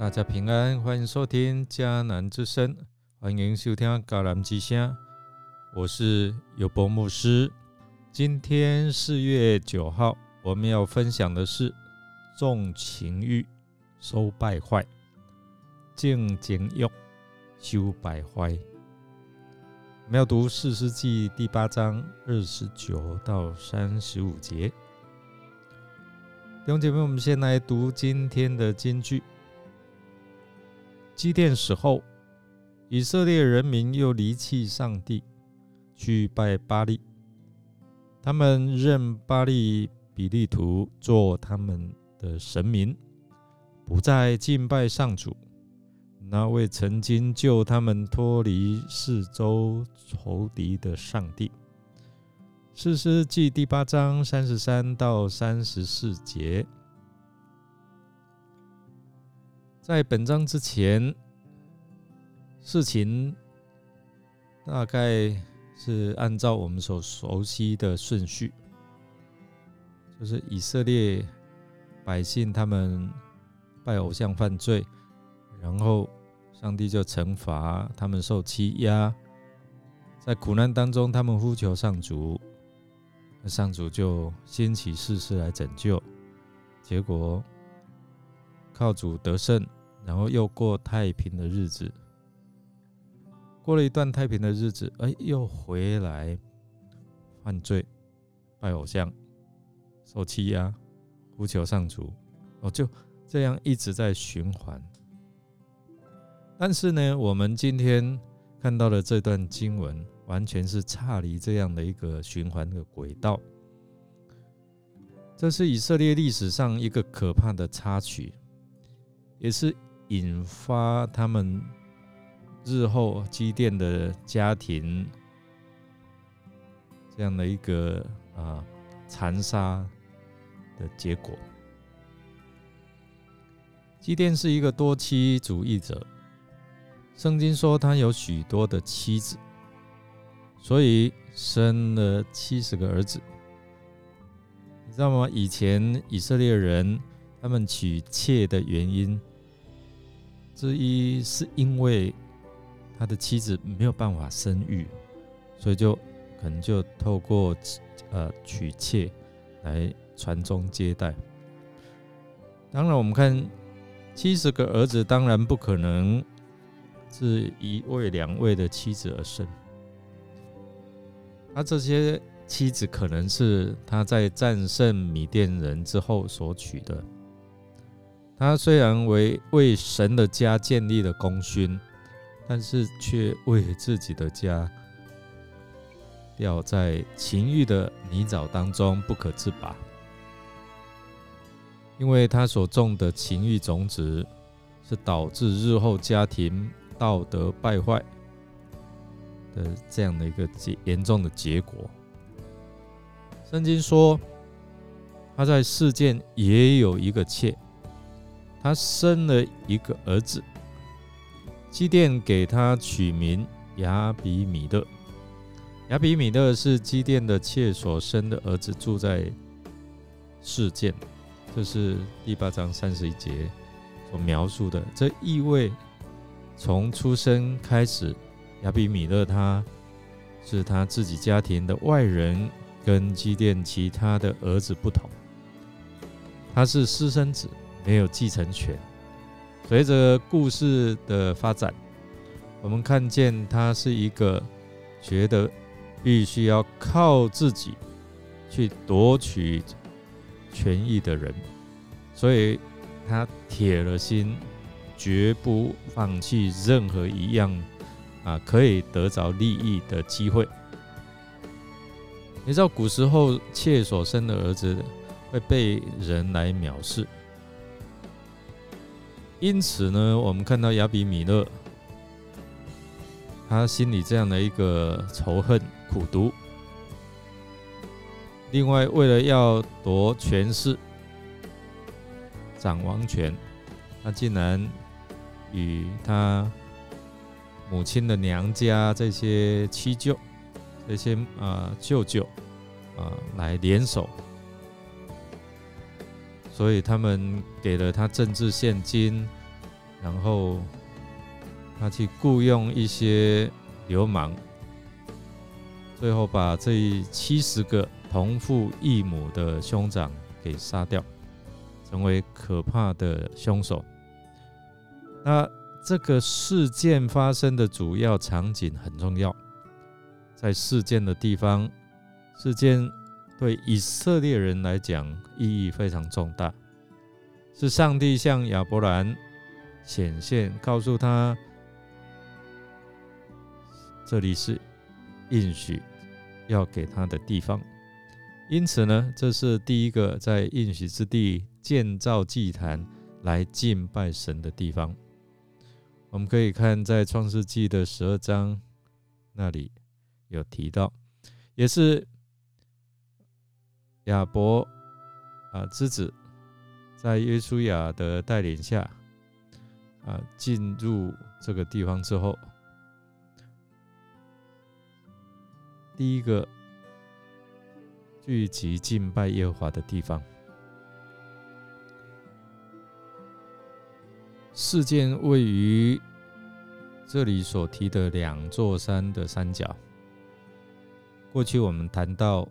大家平安，欢迎收听迦南之声，欢迎收听迦南之声。我是尤博牧师。今天四月九号，我们要分享的是重情欲收败坏，静情欲修败坏。我们要读四世纪第八章二十九到三十五节。弟兄姐妹，我们先来读今天的金句。基甸死后，以色列人民又离弃上帝，去拜巴利。他们认巴利比利图做他们的神明，不再敬拜上主。那位曾经救他们脱离四周仇敌的上帝。四世纪第八章三十三到三十四节，在本章之前，事情大概是按照我们所熟悉的顺序，就是以色列百姓他们拜偶像犯罪，然后。上帝就惩罚他们受欺压，在苦难当中，他们呼求上主，上主就兴起事事来拯救。结果靠主得胜，然后又过太平的日子。过了一段太平的日子，哎，又回来犯罪、拜偶像、受欺压、呼求上主，哦，就这样一直在循环。但是呢，我们今天看到的这段经文，完全是差离这样的一个循环的轨道。这是以色列历史上一个可怕的插曲，也是引发他们日后积淀的家庭这样的一个啊残杀的结果。基甸是一个多妻主义者。圣经说他有许多的妻子，所以生了七十个儿子。你知道吗？以前以色列人他们娶妾的原因之一，是因为他的妻子没有办法生育，所以就可能就透过呃娶妾来传宗接代。当然，我们看七十个儿子，当然不可能。是一位、两位的妻子而生。他这些妻子可能是他在战胜米甸人之后所娶的。他虽然为为神的家建立了功勋，但是却为自己的家掉在情欲的泥沼当中不可自拔。因为他所种的情欲种子，是导致日后家庭。道德败坏的这样的一个结严重的结果。圣经说，他在世间也有一个妾，他生了一个儿子，基甸给他取名亚比米勒。亚比米勒是基甸的妾所生的儿子，住在世间。这是第八章三十一节所描述的，这意味。从出生开始，亚比米勒他是他自己家庭的外人，跟基甸其他的儿子不同，他是私生子，没有继承权。随着故事的发展，我们看见他是一个觉得必须要靠自己去夺取权益的人，所以他铁了心。绝不放弃任何一样啊可以得着利益的机会。你知道古时候妾所生的儿子会被人来藐视，因此呢，我们看到亚比米勒他心里这样的一个仇恨苦毒。另外，为了要夺权势、掌王权，他竟然。与他母亲的娘家这些七舅、这些啊舅舅啊来联手，所以他们给了他政治现金，然后他去雇佣一些流氓，最后把这七十个同父异母的兄长给杀掉，成为可怕的凶手。那这个事件发生的主要场景很重要，在事件的地方，事件对以色列人来讲意义非常重大，是上帝向亚伯兰显现，告诉他这里是应许要给他的地方。因此呢，这是第一个在应许之地建造祭坛来敬拜神的地方。我们可以看在创世纪的十二章那里有提到，也是亚伯啊之子在约书亚的带领下啊进入这个地方之后，第一个聚集敬拜耶和华的地方。事件位于这里所提的两座山的山脚。过去我们谈到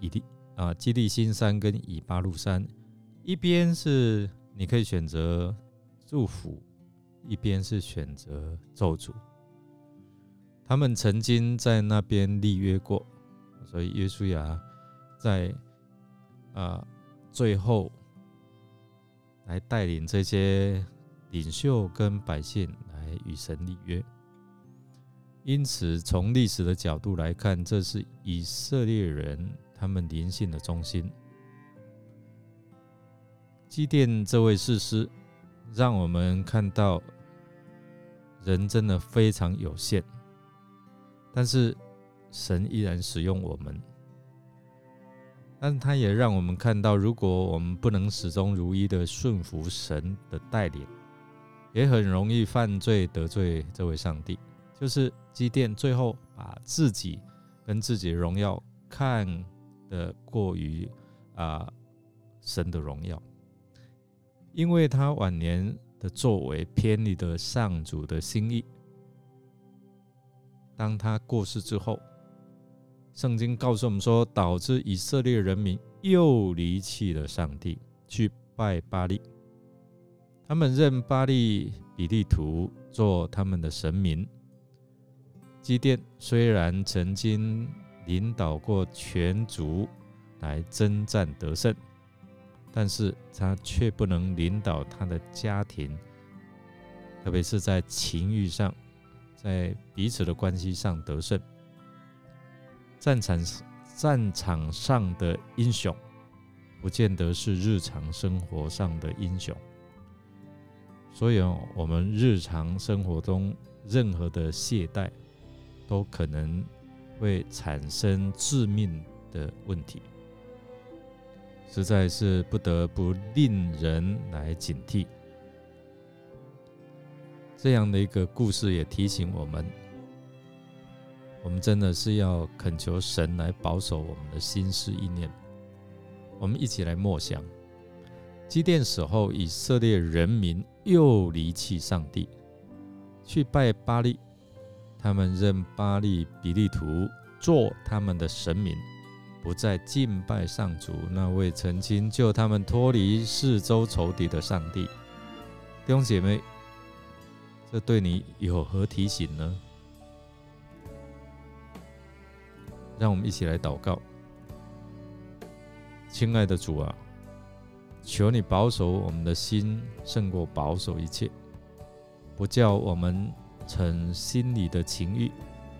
以利啊基利新山跟以巴路山，一边是你可以选择祝福，一边是选择咒诅。他们曾经在那边立约过，所以约书亚在啊最后。来带领这些领袖跟百姓来与神立约，因此从历史的角度来看，这是以色列人他们灵性的中心。祭奠这位士师，让我们看到人真的非常有限，但是神依然使用我们。但他也让我们看到，如果我们不能始终如一的顺服神的带领，也很容易犯罪得罪这位上帝。就是基甸最后把自己跟自己的荣耀看的过于啊神的荣耀，因为他晚年的作为偏离了上主的心意。当他过世之后。圣经告诉我们说，导致以色列人民又离弃了上帝，去拜巴利。他们认巴利比利图做他们的神明。基甸虽然曾经领导过全族来征战得胜，但是他却不能领导他的家庭，特别是在情欲上，在彼此的关系上得胜。战场战场上的英雄，不见得是日常生活上的英雄。所以，我们日常生活中任何的懈怠，都可能会产生致命的问题，实在是不得不令人来警惕。这样的一个故事也提醒我们。我们真的是要恳求神来保守我们的心思意念。我们一起来默想：基甸死后，以色列人民又离弃上帝，去拜巴利。他们认巴利比利图做他们的神明，不再敬拜上主那位曾经救他们脱离四周仇敌的上帝。弟兄姐妹，这对你有何提醒呢？让我们一起来祷告，亲爱的主啊，求你保守我们的心胜过保守一切，不叫我们逞心里的情欲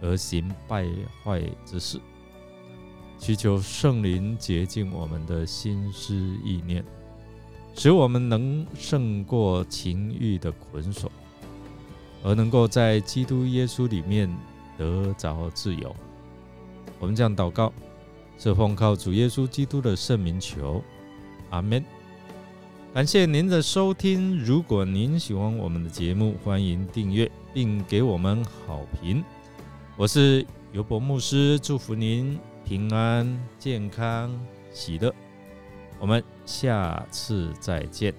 而行败坏之事。祈求圣灵洁净我们的心思意念，使我们能胜过情欲的捆锁，而能够在基督耶稣里面得着自由。我们这样祷告，是奉靠主耶稣基督的圣名求，阿门。感谢您的收听，如果您喜欢我们的节目，欢迎订阅并给我们好评。我是尤博牧师，祝福您平安、健康、喜乐。我们下次再见。